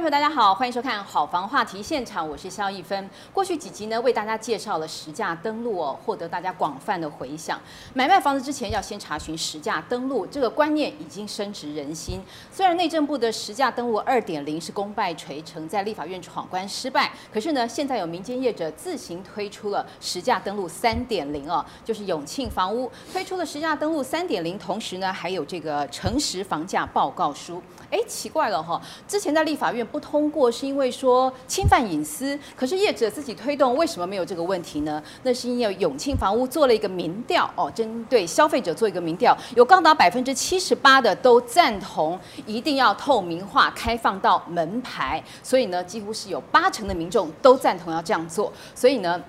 朋友大家好，欢迎收看《好房话题现场》，我是萧一芬。过去几集呢，为大家介绍了实价登录哦，获得大家广泛的回响。买卖房子之前要先查询实价登录，这个观念已经深植人心。虽然内政部的实价登录二点零是功败垂成，在立法院闯关失败，可是呢，现在有民间业者自行推出了实价登录三点零哦，就是永庆房屋推出了实价登录三点零，同时呢，还有这个诚实房价报告书。哎，奇怪了哈、之前在立法院不通过，是因为说侵犯隐私。可是业者自己推动，为什么没有这个问题呢？那是因为永庆房屋做了一个民调哦，针对消费者做一个民调，有高达百分之七十八的都赞同一定要透明化、开放到门牌，所以呢，几乎是有八成的民众都赞同要这样做。所以呢。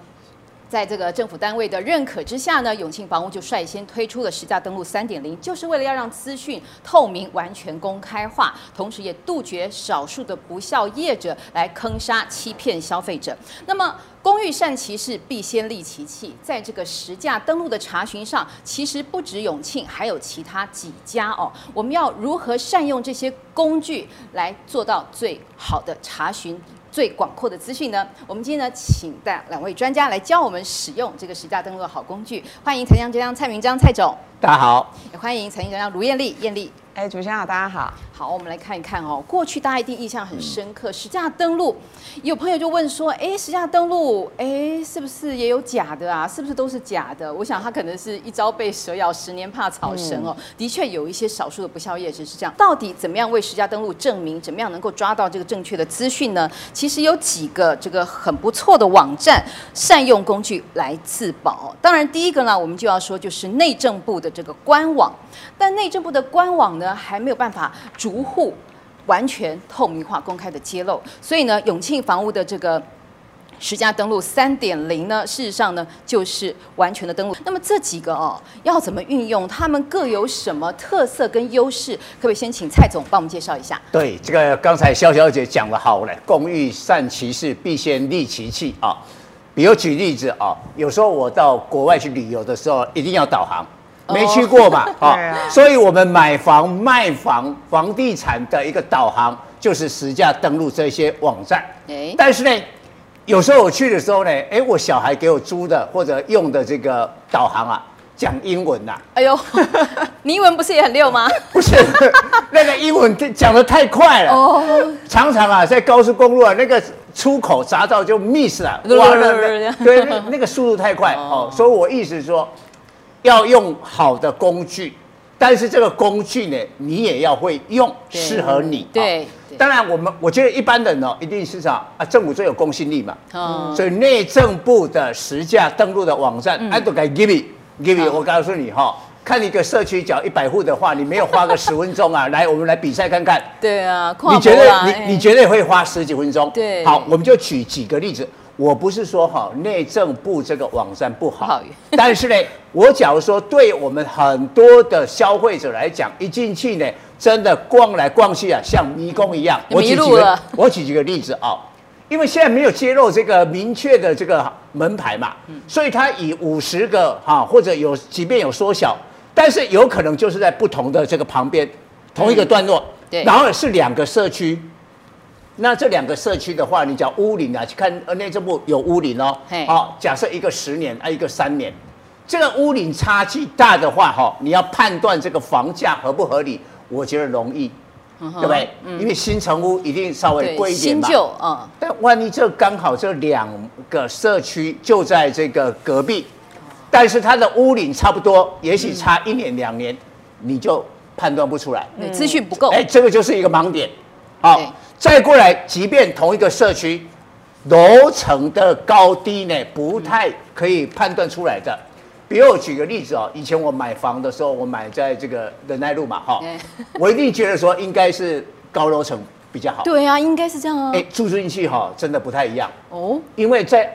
在这个政府单位的认可之下呢，永庆房屋就率先推出了实价登录三点零，就是为了要让资讯透明、完全公开化，同时也杜绝少数的不肖业者来坑杀、欺骗消费者。那么，工欲善其事，必先利其器。在这个实价登录的查询上，其实不止永庆，还有其他几家哦。我们要如何善用这些工具来做到最好的查询？最广阔的资讯呢？我们今天呢，请带两位专家来教我们使用这个实价登录的好工具。欢迎才江浙江蔡明章蔡总，大家好。也欢迎财经专家卢艳丽，艳丽。哎，主持人好，大家好。好，我们来看一看哦。过去大家一定印象很深刻，实价登录，有朋友就问说，哎，实价登录，哎，是不是也有假的啊？是不是都是假的？我想他可能是一朝被蛇咬，十年怕草绳哦。嗯、的确有一些少数的不肖业者是这样。到底怎么样为实价登录证明？怎么样能够抓到这个正确的资讯呢？其实有几个这个很不错的网站，善用工具来自保。当然，第一个呢，我们就要说就是内政部的这个官网。但内政部的官网呢，还没有办法逐户完全透明化、公开的揭露，所以呢，永庆房屋的这个实价登录三点零呢，事实上呢，就是完全的登录。那么这几个哦，要怎么运用？他们各有什么特色跟优势？可不可以先请蔡总帮我们介绍一下？对，这个刚才萧小姐讲得好嘞，工欲善其事，必先利其器啊。比如举例子啊，有时候我到国外去旅游的时候，一定要导航。没去过嘛，啊，所以我们买房、卖房、房地产的一个导航就是实价登录这些网站。但是呢，有时候我去的时候呢，哎，我小孩给我租的或者用的这个导航啊，讲英文呐。哎呦，你英文不是也很溜吗？不是，那个英文讲的太快了。哦。常常啊，在高速公路啊，那个出口匝道就 miss 了。哇，那对，那那个速度太快哦。所以我意思是说。要用好的工具，但是这个工具呢，你也要会用，适合你。对，当然我们我觉得一般人呢，一定是啥啊？政府最有公信力嘛。哦。所以内政部的实价登录的网站，哎，都该 give me give me。我告诉你哈，看一个社区缴一百户的话，你没有花个十分钟啊，来，我们来比赛看看。对啊，你觉得你你绝对会花十几分钟。对。好，我们就举几个例子。我不是说哈内政部这个网站不好，但是呢，我假如说对我们很多的消费者来讲，一进去呢，真的逛来逛去啊，像迷宫一样。我举几个，我举几个例子啊，因为现在没有揭露这个明确的这个门牌嘛，所以它以五十个哈，或者有即便有缩小，但是有可能就是在不同的这个旁边，同一个段落，对，然后是两个社区。那这两个社区的话，你讲屋龄啊，去看呃内政部有屋龄哦。好，假设一个十年啊，一个三年，这个屋龄差距大的话，哈，你要判断这个房价合不合理，我觉得容易，对不对？因为新城屋一定稍微贵一点嘛。新旧啊。但万一这刚好这两个社区就在这个隔壁，但是它的屋龄差不多，也许差一年两年，你就判断不出来，资讯不够。哎，这个就是一个盲点。好。再过来，即便同一个社区，楼层的高低呢，不太可以判断出来的。比如我举个例子哦，以前我买房的时候，我买在这个仁爱路嘛，哈，我一定觉得说应该是高楼层比较好。对啊，应该是这样啊。哎，住进去哈，真的不太一样哦，因为在。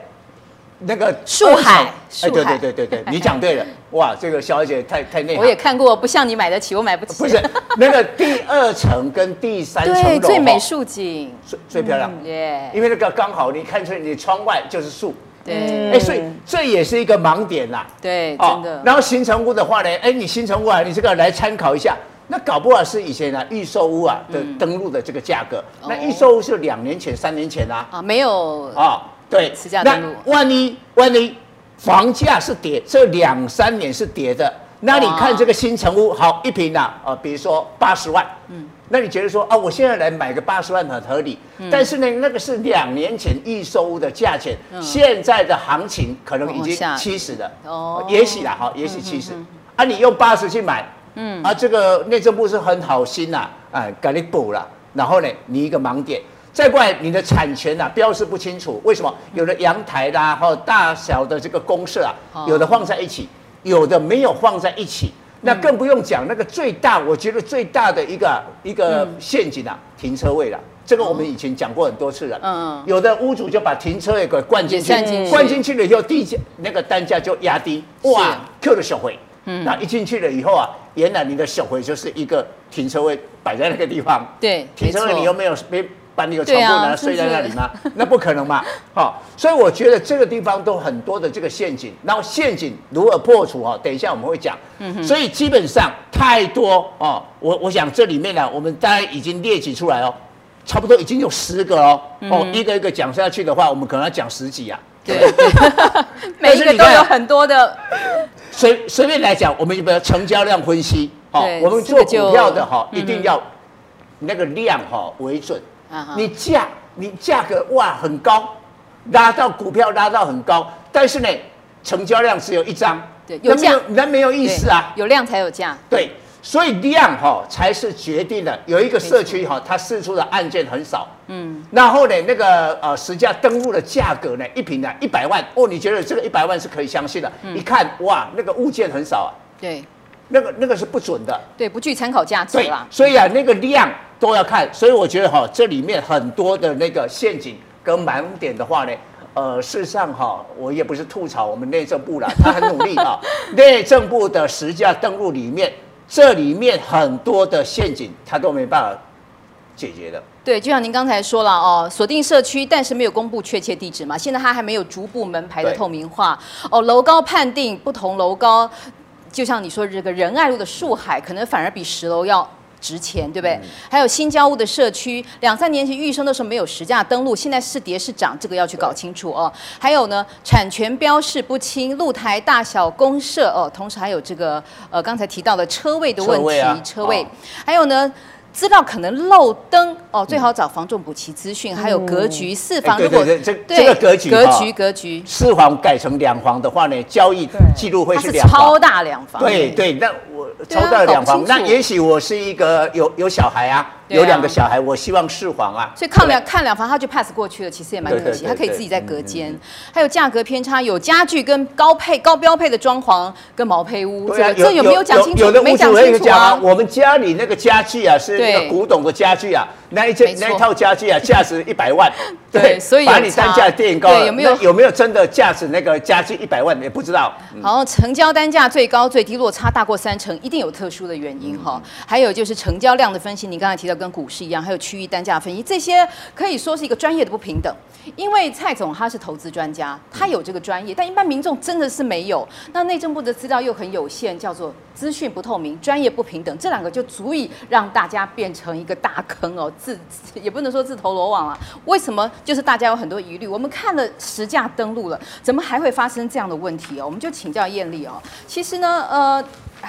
那个树海，哎，对对对对对，你讲对了，哇，这个小姐太太内行。我也看过，不像你买得起，我买不起。不是，那个第二层跟第三层楼，最美树景，最最漂亮，耶，因为那个刚好你看出你窗外就是树，对，哎，所以这也是一个盲点啦，对，真的。然后新成屋的话呢，哎，你新成屋啊，你这个来参考一下，那搞不好是以前啊预售屋啊的登录的这个价格。嗯、那预售屋是两年前、三年前啊。啊，没有啊，对，实价登录。那万一万一房价是跌，这两三年是跌的，那你看这个新城屋，好一坪啊，呃，比如说八十万，嗯，那你觉得说啊，我现在来买个八十万很合理，嗯、但是呢，那个是两年前预售屋的价钱，嗯、现在的行情可能已经七十了，哦，也许啦，哈，也许七十，啊，你用八十去买。嗯啊，这个内政部是很好心呐、啊，哎，给你补了。然后呢，你一个盲点，再过来你的产权呐、啊，标示不清楚，为什么？有的阳台啦，或大小的这个公设啊，有的放在一起，有的没有放在一起。那更不用讲那个最大，我觉得最大的一个一个陷阱啊，停车位了。这个我们以前讲过很多次了。嗯，有的屋主就把停车位给灌进去，灌进去了以后，地价那个单价就压低，哇，Q 的小回。嗯，那一进去了以后啊，原来你的小回就是一个停车位摆在那个地方。对，停车位你又没有没把那个床铺拿睡在那里吗？那不可能嘛，好，所以我觉得这个地方都很多的这个陷阱，然后陷阱如何破除啊？等一下我们会讲。嗯哼。所以基本上太多哦，我我想这里面呢，我们大概已经列举出来哦，差不多已经有十个哦，哦，一个一个讲下去的话，我们可能要讲十几啊。对，每一个都有很多的。随随便来讲，我们有没有成交量分析？好，我们做股票的哈，一定要那个量哈为准。你价你价格哇很高，拉到股票拉到很高，但是呢，成交量只有一张，对，有价那没有意思啊，有量才有价。对。所以量哈才是决定的。有一个社区哈，它试出的案件很少，嗯，然后呢，那个呃实价登录的价格呢，一平呢一百万哦，你觉得这个一百万是可以相信的？一看哇，那个物件很少啊，对，那个那个是不准的，对，不具参考价值啦。所以啊，那个量都要看。所以我觉得哈，这里面很多的那个陷阱跟盲点的话呢，呃，事实上哈，我也不是吐槽我们内政部啦，他很努力啊，内政部的实价登录里面。这里面很多的陷阱，他都没办法解决的。对，就像您刚才说了哦，锁定社区，但是没有公布确切地址嘛。现在他还没有逐步门牌的透明化。哦，楼高判定不同楼高，就像你说这个仁爱路的树海，可能反而比十楼要。值钱，对不对？嗯、还有新交屋的社区，两三年前预售的时候没有实价登录，现在是跌是涨，这个要去搞清楚哦。还有呢，产权标示不清，露台大小公设哦，同时还有这个呃刚才提到的车位的问题，车位，啊、车位哦、还有呢。资料可能漏登哦，最好找房仲补齐资讯，还有格局四房。对对对，这这个格局格局格局四房改成两房的话呢，交易记录会是两房。超大两房。对对，那我超大两房，那也许我是一个有有小孩啊。有两个小孩，我希望四房啊，所以看两看两房他就 pass 过去了，其实也蛮可惜。他可以自己在隔间，还有价格偏差，有家具跟高配高标配的装潢跟毛坯屋，这这有没有讲清楚？没讲清楚啊。我们家里那个家具啊，是那个古董的家具啊，那一件那一套家具啊，价值 一百万，对，所以把你单价垫高了。有没有有没有真的价值？那个家具一百万也不知道。好，成交单价最高最低落差大过三成，一定有特殊的原因哈。还有就是成交量的分析，你刚才提到跟股市一样，还有。区域单价分析，这些可以说是一个专业的不平等，因为蔡总他是投资专家，他有这个专业，但一般民众真的是没有。那内政部的资料又很有限，叫做资讯不透明、专业不平等，这两个就足以让大家变成一个大坑哦，自 也不能说自投罗网了。为什么？就是大家有很多疑虑，我们看了实价登录了，怎么还会发生这样的问题哦？我们就请教艳丽哦。其实呢，呃。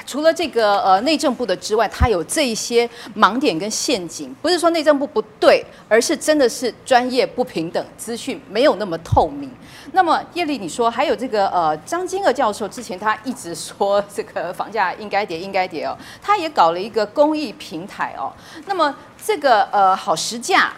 除了这个呃内政部的之外，它有这一些盲点跟陷阱，不是说内政部不对，而是真的是专业不平等，资讯没有那么透明。那么叶丽，你说还有这个呃张金娥教授之前他一直 说这个房价应该跌，应该跌哦，他也搞了一个公益平台哦。那么这个呃好实价。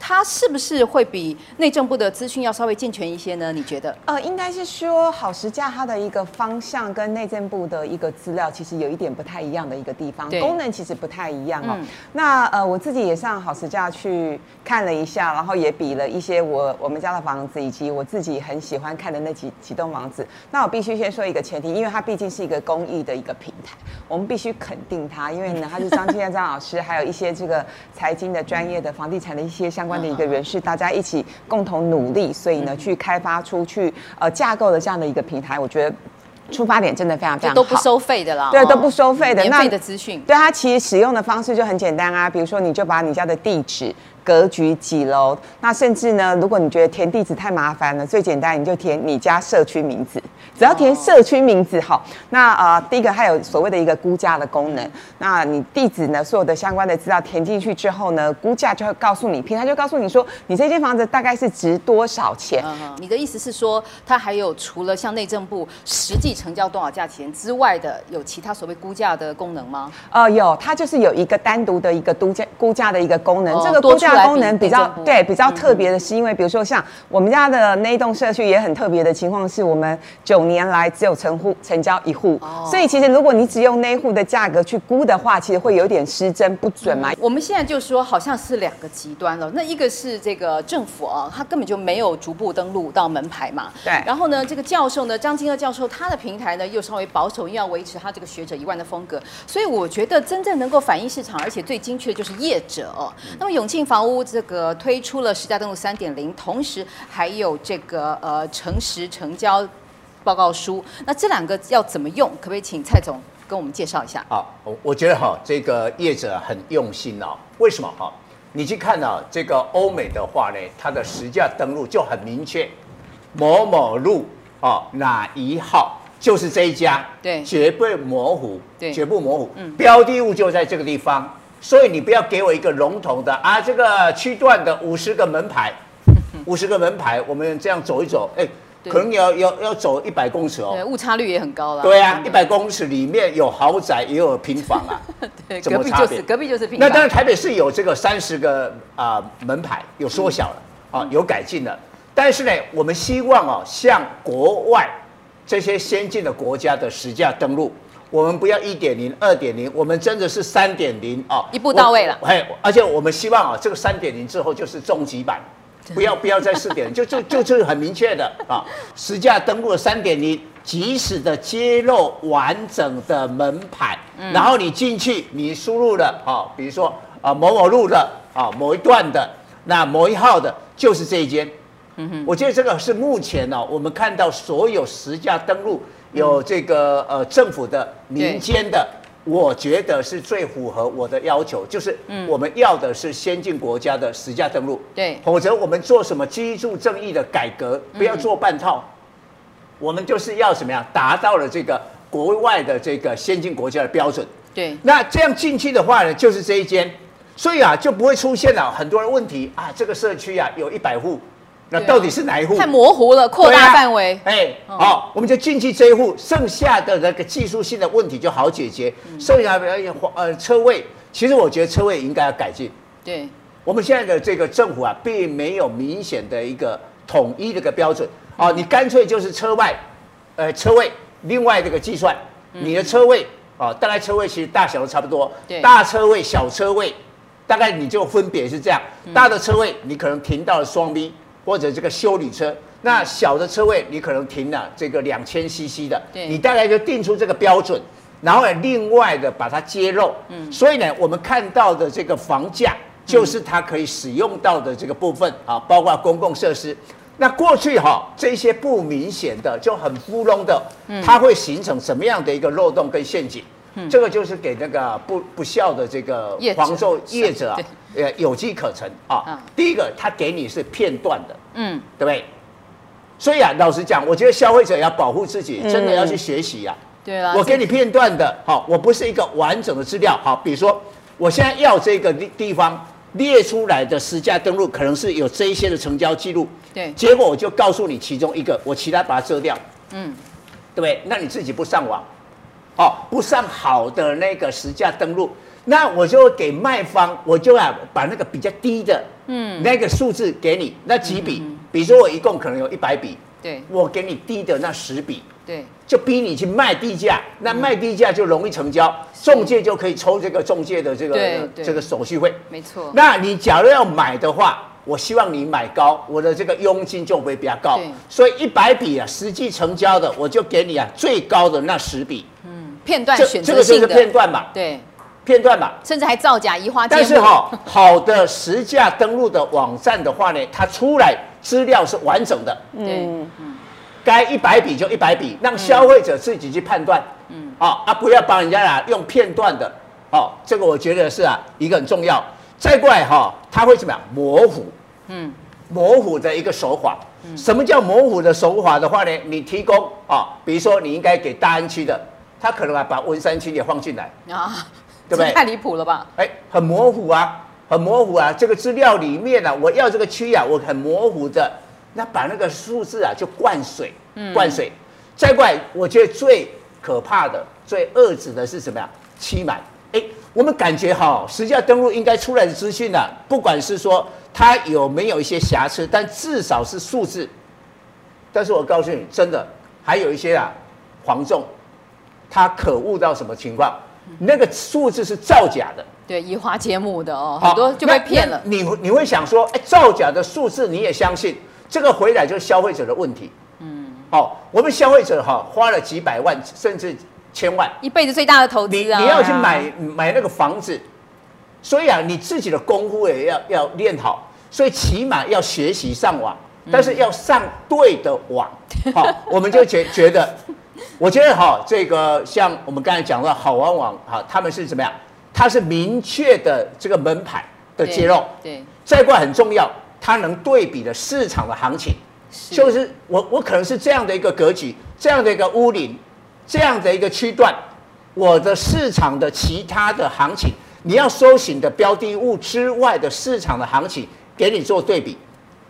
它是不是会比内政部的资讯要稍微健全一些呢？你觉得？呃，应该是说好时价它的一个方向跟内政部的一个资料其实有一点不太一样的一个地方，对功能其实不太一样哦。嗯、那呃，我自己也上好时价去看了一下，然后也比了一些我我们家的房子以及我自己很喜欢看的那几几栋房子。那我必须先说一个前提，因为它毕竟是一个公益的一个平台，我们必须肯定它，因为呢，它是张金鶚张老师，还有一些这个财经的专业的房地产的一些相关。的一个人士，大家一起共同努力，所以呢，去开发出去呃架构的这样的一个平台，我觉得出发点真的非常非常好，都不收费的啦，对，都不收费的，免费的资讯。对，它其实使用的方式就很简单啊，比如说你就把你家的地址。格局几楼？那甚至呢，如果你觉得填地址太麻烦了，最简单你就填你家社区名字，只要填社区名字好。那呃，第一个它有所谓的一个估价的功能。那你地址呢，所有的相关的资料填进去之后呢，估价就会告诉你，平台就告诉你说，你这间房子大概是值多少钱。嗯。你的意思是说，它还有除了像内政部实际成交多少价钱之外的，有其他所谓估价的功能吗？呃，有，它就是有一个单独的一个估价估价的一个功能，哦、这个估价。功能比较对比较特别的是，因为比如说像我们家的那一栋社区也很特别的情况是，我们九年来只有成户成交一户，所以其实如果你只用那一户的价格去估的话，其实会有点失真不准嘛。我们现在就说好像是两个极端了，那一个是这个政府啊，他根本就没有逐步登录到门牌嘛，对。然后呢，这个教授呢，张金鶚教授，他的平台呢又稍微保守，又要维持他这个学者一贯的风格，所以我觉得真正能够反映市场，而且最精确的就是业者哦。那么永庆房屋这个。推出了实价登录三点零，同时还有这个呃诚实成交报告书。那这两个要怎么用？可不可以请蔡总跟我们介绍一下？好，我我觉得哈，这个业者很用心哦。为什么哈？你去看啊，这个欧美的话呢，它的实价登录就很明确，某某路啊哪一号就是这一家，对，绝不模糊，对，绝不模糊，嗯，标的物就在这个地方。所以你不要给我一个笼统的啊，这个区段的五十个门牌，五十个门牌，我们这样走一走，哎，可能要要要走一百公尺哦，对，误差率也很高了。对啊，一百公尺里面有豪宅也有平房啊，对，隔壁就是隔壁就是平房。那当然台北市有这个三十个啊门牌，有缩小了啊，有改进了，但是呢，我们希望哦，像国外这些先进的国家的实价登录。我们不要一点零、二点零，我们真的是三点零啊，一步到位了。嘿，而且我们希望啊，这个三点零之后就是终极版，不要不要再四点，就就就就是很明确的啊，实价登录三点零，及时的揭露完整的门牌，嗯、然后你进去，你输入了啊，比如说啊某某路的啊某一段的那某一号的，就是这一间。嗯哼，我觉得这个是目前呢、啊，我们看到所有实价登录。有这个呃政府的、民间的，我觉得是最符合我的要求，就是我们要的是先进国家的实价登录，对，否则我们做什么居住正义的改革，不要做半套，我们就是要什么呀，达到了这个国外的这个先进国家的标准，对，那这样进去的话呢，就是这一间，所以啊就不会出现了很多的问题啊，这个社区啊有一百户。那到底是哪一户？太模糊了，扩大范围。哎，好，我们就进去这一户，剩下的那个技术性的问题就好解决。剩下的呃车位，其实我觉得车位应该要改进。对，我们现在的这个政府啊，并没有明显的一个统一的一个标准。啊，你干脆就是车外，呃，车位另外这个计算，你的车位啊，大概车位其实大小都差不多。对，大车位、小车位，大概你就分别是这样。大的车位你可能停到了双 B。或者这个修理车，那小的车位你可能停了这个两千 CC 的，对，你大概就定出这个标准，然后呢，另外的把它揭露，嗯，所以呢，我们看到的这个房价就是它可以使用到的这个部分啊，包括公共设施。那过去哈这些不明显的就很糊弄的，它会形成什么样的一个漏洞跟陷阱？嗯。这个就是给那个不不孝的这个黄售业者啊。呃，有机可乘啊。嗯、第一个，他给你是片段的，嗯，对不对？所以啊，老实讲，我觉得消费者要保护自己，真的要去学习啊。对啊，我给你片段的，好，我不是一个完整的资料。好，比如说，我现在要这个地地方列出来的实价登录，可能是有这一些的成交记录。对。结果我就告诉你其中一个，我其他把它遮掉。嗯，对不对？那你自己不上网，哦，不上好的那个实价登录。那我就给卖方，我就啊把那个比较低的，嗯，那个数字给你，那几笔，嗯、比如说我一共可能有一百笔，对，我给你低的那十笔，对，就逼你去卖低价，那卖低价就容易成交，嗯、中介就可以抽这个中介的这个这个手续费，没错。那你假如要买的话，我希望你买高，我的这个佣金就会比较高，所以一百笔啊，实际成交的我就给你啊最高的那十笔，嗯，片段选择性的，这个就是片段嘛，对。片段吧，甚至还造假移花接木。但是哈、哦，好的实价登录的网站的话呢，它出来资料是完整的。嗯嗯。该一百笔就一百笔，让消费者自己去判断。嗯，啊啊，不要帮人家啊用片段的。哦，这个我觉得是啊一个很重要。再过来哈，它会怎么样模糊？嗯，模糊的一个手法。嗯，什么叫模糊的手法的话呢？你提供啊，比如说你应该给大安区的，他可能啊把文山区也放进来啊，对不对？太离谱了吧？哎，很模糊啊，很模糊啊。这个资料里面呢、啊，我要这个区啊，我很模糊的，那把那个数字啊就灌水，灌水。嗯、再过来，我觉得最可怕的、最恶质的是什么呀？期满。哎，我们感觉哈，实价登录应该出来的资讯呢，不管是说它有没有一些瑕疵，但至少是数字。但是我告诉你，真的还有一些啊，黄仲，他可恶到什么情况？那个数字是造假的，对，移花接木的哦，很多就被骗了。你你会想说，哎，造假的数字你也相信？这个回来就是消费者的问题。嗯，好，我们消费者哈花了几百万，甚至。千万一辈子最大的投资啊！你你要去买买那个房子，所以啊，你自己的功夫也要要练好，所以起码要学习上网，但是要上对的网。好，我们就觉觉得，我觉得哈，这个像我们刚才讲的好玩网哈，他们是怎么样？它是明确的这个门牌的揭露，对，再过来很重要，它能对比的市场的行情，就是我我可能是这样的一个格局，这样的一个屋龄。这样的一个区段，我的市场的其他的行情，你要搜寻的标的物之外的市场的行情，给你做对比，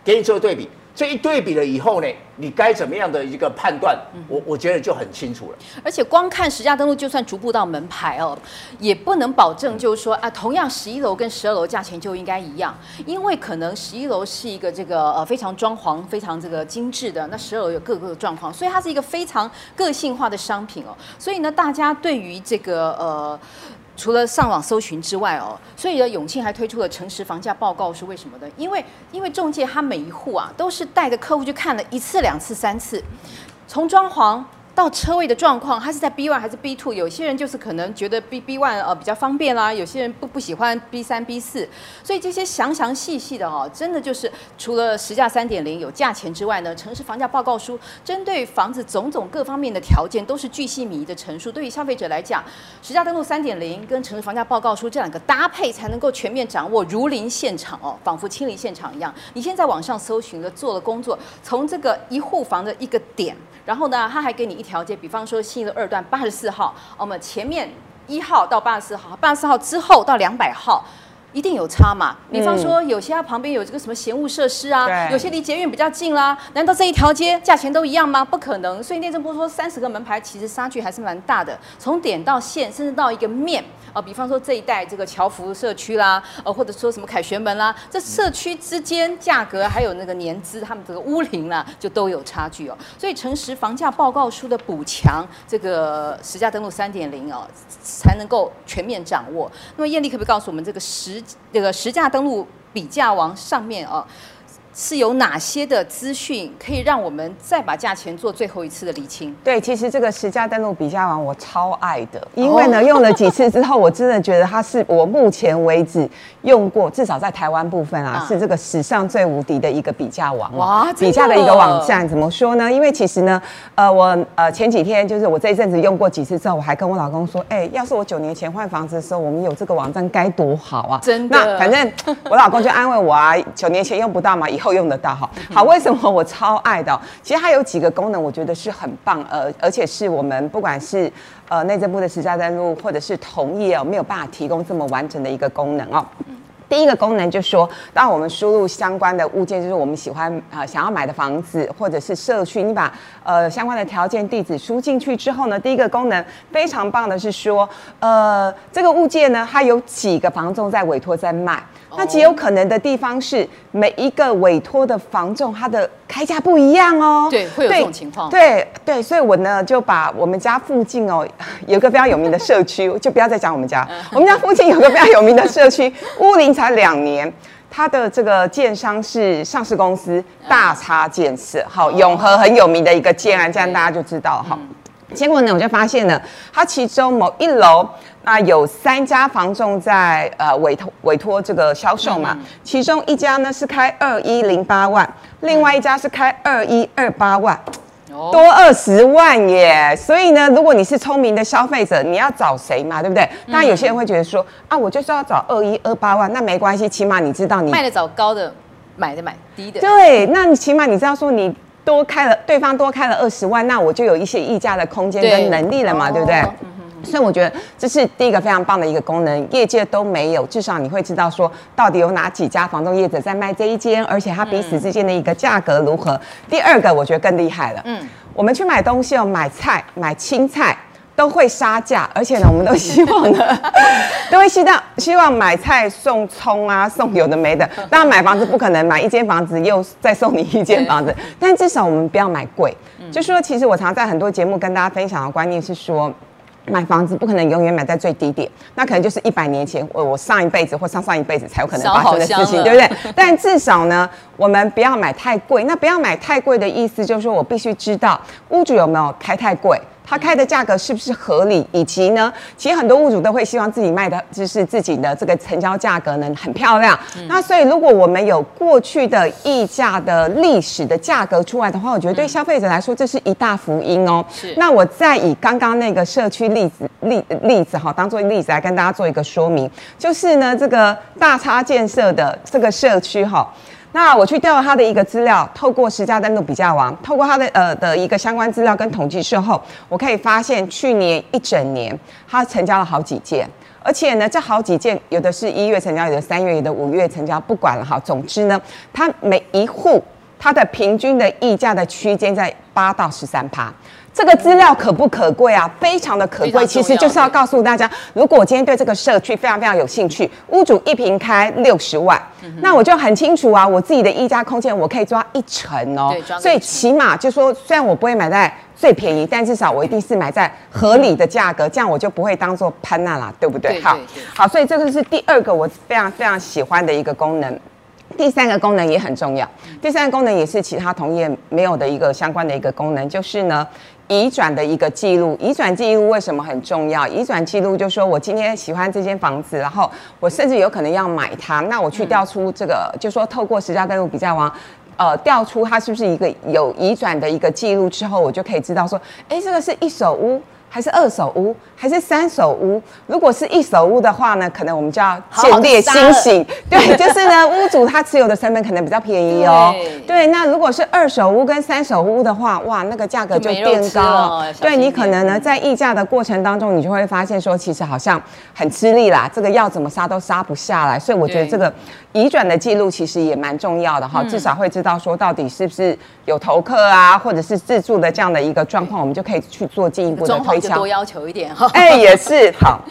给你做对比。这一对比了以后呢，你该怎么样的一个判断？我我觉得就很清楚了。而且光看实价登录，就算逐步到门牌哦，也不能保证就是说啊，同样十一楼跟十二楼价钱就应该一样，因为可能十一楼是一个这个呃非常装潢非常这个精致的，那十二楼有各个状况，所以它是一个非常个性化的商品哦。所以呢，大家对于这个呃。除了上网搜寻之外哦，所以呢，永庆还推出了诚实房价报告，是为什么呢？因为因为中介他每一户啊，都是带着客户去看了一次、两次、三次，从装潢。到车位的状况，它是在 B one 还是 B two？有些人就是可能觉得 B B one 呃比较方便啦，有些人不不喜欢 B 三 B 四，所以这些详详细细的哦，真的就是除了实价三点零有价钱之外呢，城市房价报告书针对房子种种各方面的条件都是巨细靡遗的陈述。对于消费者来讲，实价登录三点零跟城市房价报告书这两个搭配，才能够全面掌握如临现场哦，仿佛亲临现场一样。你现在网上搜寻的做了工作，从这个一户房的一个点。然后呢，他还给你一条街，比方说新的二段八十四号，我们前面一号到八十四号，八十四号之后到两百号。一定有差嘛？比方说，有些它旁边有这个什么闲物设施啊，有些离捷运比较近啦。难道这一条街价钱都一样吗？不可能。所以内政部说，三十个门牌其实差距还是蛮大的。从点到线，甚至到一个面啊、呃，比方说这一带这个侨福社区啦，呃，或者说什么凯旋门啦，这社区之间价格还有那个年资，他们这个屋龄啦，就都有差距哦。所以诚实房价报告书的补强，这个实价登录三点零哦，才能够全面掌握。那么艳丽可不可以告诉我们这个实？这个实价登录比价王上面啊。是有哪些的资讯可以让我们再把价钱做最后一次的厘清？对，其实这个实价登录比价网我超爱的，因为呢用了几次之后，我真的觉得它是我目前为止用过至少在台湾部分啊，是这个史上最无敌的一个比价网哇！比价的一个网站怎么说呢？因为其实呢，呃，我呃前几天就是我这一阵子用过几次之后，我还跟我老公说，哎，要是我九年前换房子的时候，我们有这个网站该多好啊！真的，那反正我老公就安慰我啊，九年前用不到嘛，以后用得到哈。好，为什么我超爱的？其实它有几个功能，我觉得是很棒，呃，而且是我们不管是呃内政部的实价登录，或者是同业哦，没有办法提供这么完整的一个功能哦。第一个功能就是说，当我们输入相关的物件，就是我们喜欢啊、呃、想要买的房子或者是社区，你把呃相关的条件地址输进去之后呢，第一个功能非常棒的是说，呃这个物件呢，它有几个房仲在委托在卖。那极有可能的地方是每一个委托的房仲，他的开价不一样哦。对，会有这种情况。对对，所以我呢就把我们家附近哦有个非常有名的社区，就不要再讲我们家。我们家附近有个非常有名的社区，屋龄才两年，他的这个建商是上市公司大差建设，好，永和很有名的一个建案，这样大家就知道哈。结果呢，我就发现了，它其中某一楼。那有三家房仲在呃委托委托这个销售嘛，其中一家呢是开二一零八万，另外一家是开二一二八万，多二十万耶！所以呢，如果你是聪明的消费者，你要找谁嘛？对不对？当然有些人会觉得说啊，我就是要找二一二八万，那没关系，起码你知道你卖的找高的，买的买低的。对，那你起码你知道说你多开了，对方多开了二十万，那我就有一些议价的空间跟能力了嘛，对，对不对？哦所以我觉得这是第一个非常棒的一个功能，业界都没有，至少你会知道说到底有哪几家房东业者在卖这一间，而且它彼此之间的一个价格如何。第二个我觉得更厉害了，嗯，我们去买东西哦，买菜、买青菜都会杀价，而且呢，我们都希望呢，都会希望希望买菜送葱啊，送有的没的。当然买房子不可能买一间房子又再送你一间房子，但至少我们不要买贵。就说其实我常在很多节目跟大家分享的观念是说。买房子不可能永远买在最低点，那可能就是一百年前我我上一辈子或上上一辈子才有可能发生的事情，对不对？但至少呢，我们不要买太贵。那不要买太贵的意思就是说我必须知道屋主有没有开太贵。他开的价格是不是合理？以及呢，其实很多物主都会希望自己卖的就是自己的这个成交价格呢很漂亮。嗯、那所以如果我们有过去的溢价的历史的价格出来的话，我觉得对消费者来说这是一大福音哦。是。那我再以刚刚那个社区例子例例子哈，当做例子来跟大家做一个说明，就是呢这个大差建设的这个社区哈。那我去调了他的一个资料，透过实价登录比价王，透过他的呃的一个相关资料跟统计之后，我可以发现去年一整年他成交了好几件，而且呢，这好几件有的是一月成交，有的三月，有的五月成交，不管了哈。总之呢，他每一户它的平均的溢价的区间在八到十三趴。这个资料可不可贵啊？非常的可贵，其实就是要告诉大家，如果我今天对这个社区非常非常有兴趣，屋主一平开六十万，嗯、那我就很清楚啊，我自己的一家空间我可以抓一成哦。所以起码就说，虽然我不会买在最便宜，但至少我一定是买在合理的价格，这样我就不会当做潘娜啦，对不对？好，好，所以这个是第二个我非常非常喜欢的一个功能。第三个功能也很重要，第三个功能也是其他同业没有的一个相关的一个功能，就是呢。移转的一个记录，移转记录为什么很重要？移转记录就是说我今天喜欢这间房子，然后我甚至有可能要买它，那我去调出这个，嗯、就说透过实价登录比价网，呃，调出它是不是一个有移转的一个记录之后，我就可以知道说，哎，这个是一手屋。还是二手屋，还是三手屋？如果是一手屋的话呢，可能我们就要见猎心醒。对，就是呢，屋主他持有的成本可能比较便宜哦。对，对，那如果是二手屋跟三手屋的话，哇，那个价格就变高。对，你可能呢，在议价的过程当中，你就会发现说，其实好像很吃力啦，这个要怎么杀都杀不下来。所以我觉得这个移转的记录其实也蛮重要的哈，至少会知道说到底是不是有投客啊，或者是自住的这样的一个状况，我们就可以去做进一步的推。多要求一点哈，哎，也是好。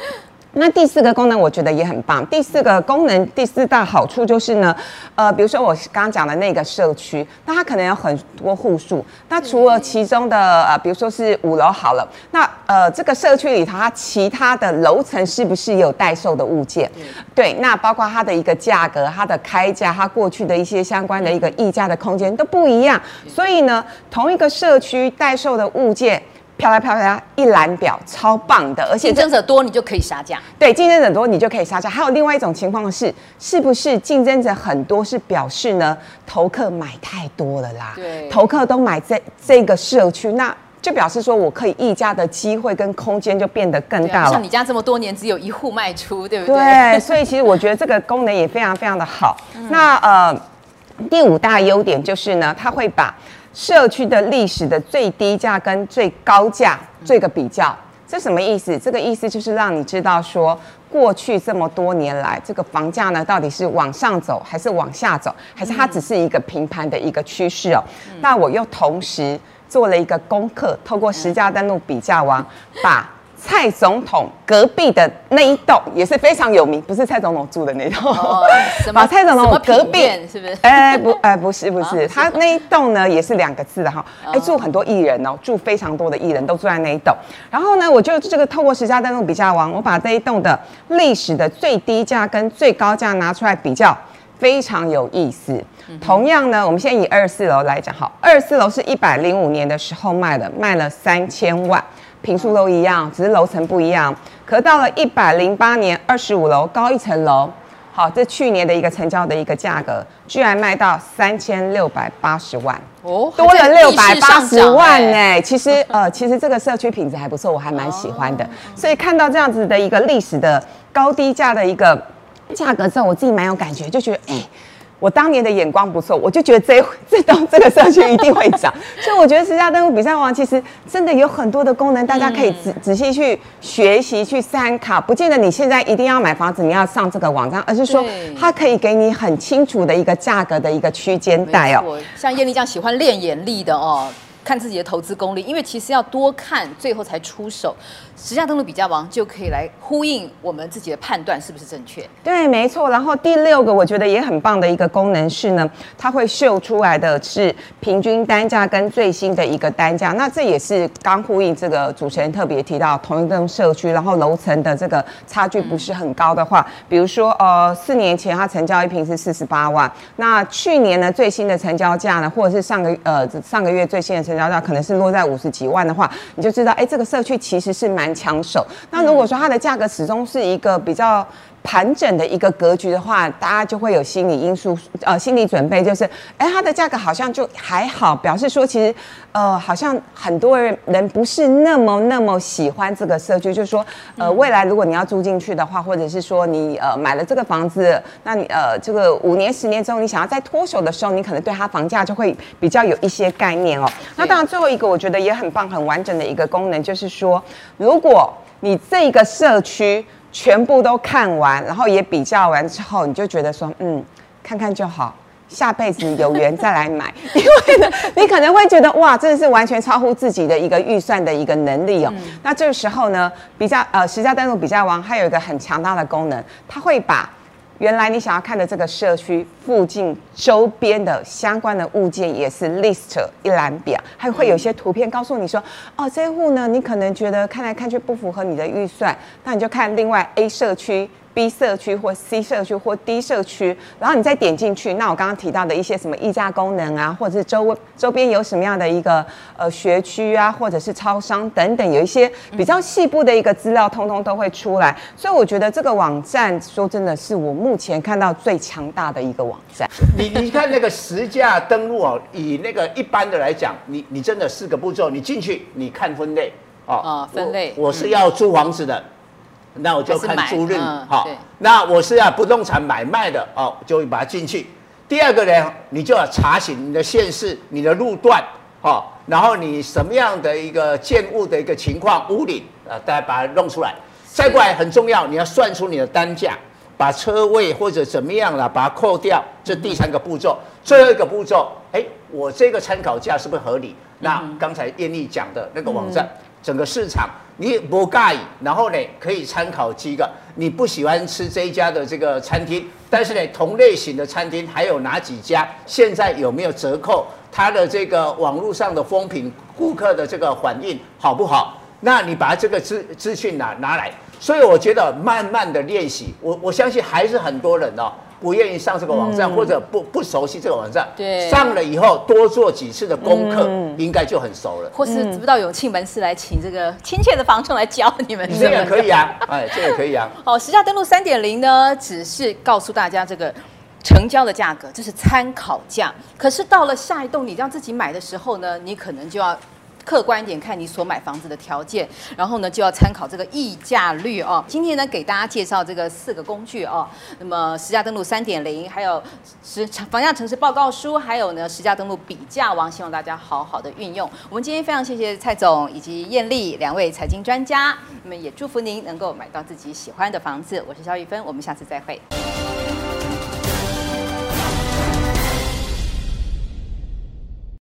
那第四个功能我觉得也很棒。第四个功能第四大好处就是呢，呃，比如说我刚刚讲的那个社区，那它可能有很多户数。那除了其中的呃，比如说是五楼好了，那呃，这个社区里头它其他的楼层是不是也有待售的物件？对，那包括它的一个价格、它的开价、它过去的一些相关的一个溢价的空间都不一样。所以呢，同一个社区待售的物件。漂亮漂亮，一览表超棒的，而且竞争者多，你就可以杀价。对，竞争者多，你就可以杀价。还有另外一种情况是，是不是竞争者很多是表示呢？投客买太多了啦，对，投客都买在这个社区，那就表示说我可以议价的机会跟空间就变得更大了。像你家这么多年只有一户卖出，对不对？对，所以其实我觉得这个功能也非常非常的好。嗯、那呃，第五大优点就是呢，它会把。社区的历史的最低价跟最高价做一个比较，这什么意思？这个意思就是让你知道说，过去这么多年来，这个房价呢到底是往上走还是往下走，还是它只是一个平盘的一个趋势哦。那我又同时做了一个功课，透过实价登录比价网把。蔡总统隔壁的那一栋也是非常有名，不是蔡总统住的那栋。哦，把 蔡总统隔壁是不是？哎、欸、不，哎、欸、不是不是，他那一栋呢也是两个字的哈。哎、欸，住很多艺人哦，住非常多的艺人都住在那一栋。然后呢，我就这个透过实价登录比价王，我把这一栋的历史的最低价跟最高价拿出来比较，非常有意思。嗯、同样呢，我们先以二四楼来讲，好，二四楼是一百零五年的时候卖的，卖了三千万。坪数都一样，只是楼层不一样。可到了一百零八年，二十五楼高一层楼，好，这去年的一个成交的一个价格，居然卖到三千六百八十万哦，多了六百八十万呢、欸。其实呃，其实这个社区品质还不错，我还蛮喜欢的。所以看到这样子的一个历史的高低价的一个价格之后，我自己蛮有感觉，就觉得哎。欸我当年的眼光不错，我就觉得这 这栋这个社区一定会涨，所以我觉得实价登录比赛王其实真的有很多的功能，大家可以仔仔细去学习去参考。不见得你现在一定要买房子，你要上这个网站，而是说它可以给你很清楚的一个价格的一个区间带哦。像艳丽这样喜欢练眼力的哦。看自己的投资功力，因为其实要多看，最后才出手。实价登录比较王就可以来呼应我们自己的判断是不是正确？对，没错。然后第六个我觉得也很棒的一个功能是呢，它会秀出来的是平均单价跟最新的一个单价。那这也是刚呼应这个主持人特别提到，同一栋社区，然后楼层的这个差距不是很高的话，比如说呃四年前它成交一平是四十八万，那去年呢最新的成交价呢，或者是上个呃上个月最新的。成交价可能是落在五十几万的话，你就知道，哎，这个社区其实是蛮抢手。那如果说它的价格始终是一个比较盘整的一个格局的话，大家就会有心理因素，呃，心理准备，就是，哎，它的价格好像就还好，表示说其实，呃，好像很多人人不是那么那么喜欢这个社区，就是说，呃，未来如果你要住进去的话，或者是说你呃买了这个房子，那你呃这个五年十年之后，你想要再脱手的时候，你可能对它房价就会比较有一些概念哦。那当然，最后一个我觉得也很棒、很完整的一个功能，就是说，如果你这个社区。全部都看完，然后也比较完之后，你就觉得说，嗯，看看就好，下辈子有缘再来买。因为呢，你可能会觉得，哇，真的是完全超乎自己的一个预算的一个能力哦。嗯、那这个时候呢，比较呃，实价登录比较王它有一个很强大的功能，它会把。原来你想要看的这个社区附近周边的相关的物件也是 list 一览表，还会有些图片告诉你说，哦，这户呢，你可能觉得看来看去不符合你的预算，那你就看另外 A 社区。B 社区或 C 社区或 D 社区，然后你再点进去，那我刚刚提到的一些什么议价功能啊，或者是周周边有什么样的一个呃学区啊，或者是超商等等，有一些比较细部的一个资料，通通都会出来。所以我觉得这个网站说真的是我目前看到最强大的一个网站。你你看那个实价登录哦，以那个一般的来讲，你你真的四个步骤，你进去你看分类哦，哦分类我，我是要租房子的。嗯那我就看租赁，好。那我是要不动产买卖的哦，就会把它进去。第二个呢，你就要查询你的县市、你的路段，好，然后你什么样的一个建物的一个情况、屋顶啊，大家把它弄出来。再过来很重要，你要算出你的单价，把车位或者怎么样了，把它扣掉。这第三个步骤，最后一个步骤，哎，我这个参考价是不是合理？那刚才艳丽讲的那个网站。整个市场你不介意，然后呢可以参考几个。你不喜欢吃这一家的这个餐厅，但是呢同类型的餐厅还有哪几家？现在有没有折扣？它的这个网络上的风评、顾客的这个反应好不好？那你把这个资资讯拿拿来。所以我觉得慢慢的练习，我我相信还是很多人哦。不愿意上这个网站，嗯、或者不不熟悉这个网站，对，上了以后多做几次的功课，嗯、应该就很熟了。或是知不知道勇气门市来请这个亲切的房仲来教你们？这个可以啊，哎，这个可以啊。好，实价登录三点零呢，只是告诉大家这个成交的价格，这是参考价。可是到了下一栋你让自己买的时候呢，你可能就要。客观一点看你所买房子的条件，然后呢就要参考这个溢价率哦。今天呢给大家介绍这个四个工具哦，那么实价登录三点零，还有实房价城市报告书，还有呢实价登录比价王，希望大家好好的运用。我们今天非常谢谢蔡总以及艳丽两位财经专家，那么也祝福您能够买到自己喜欢的房子。我是肖玉芬，我们下次再会。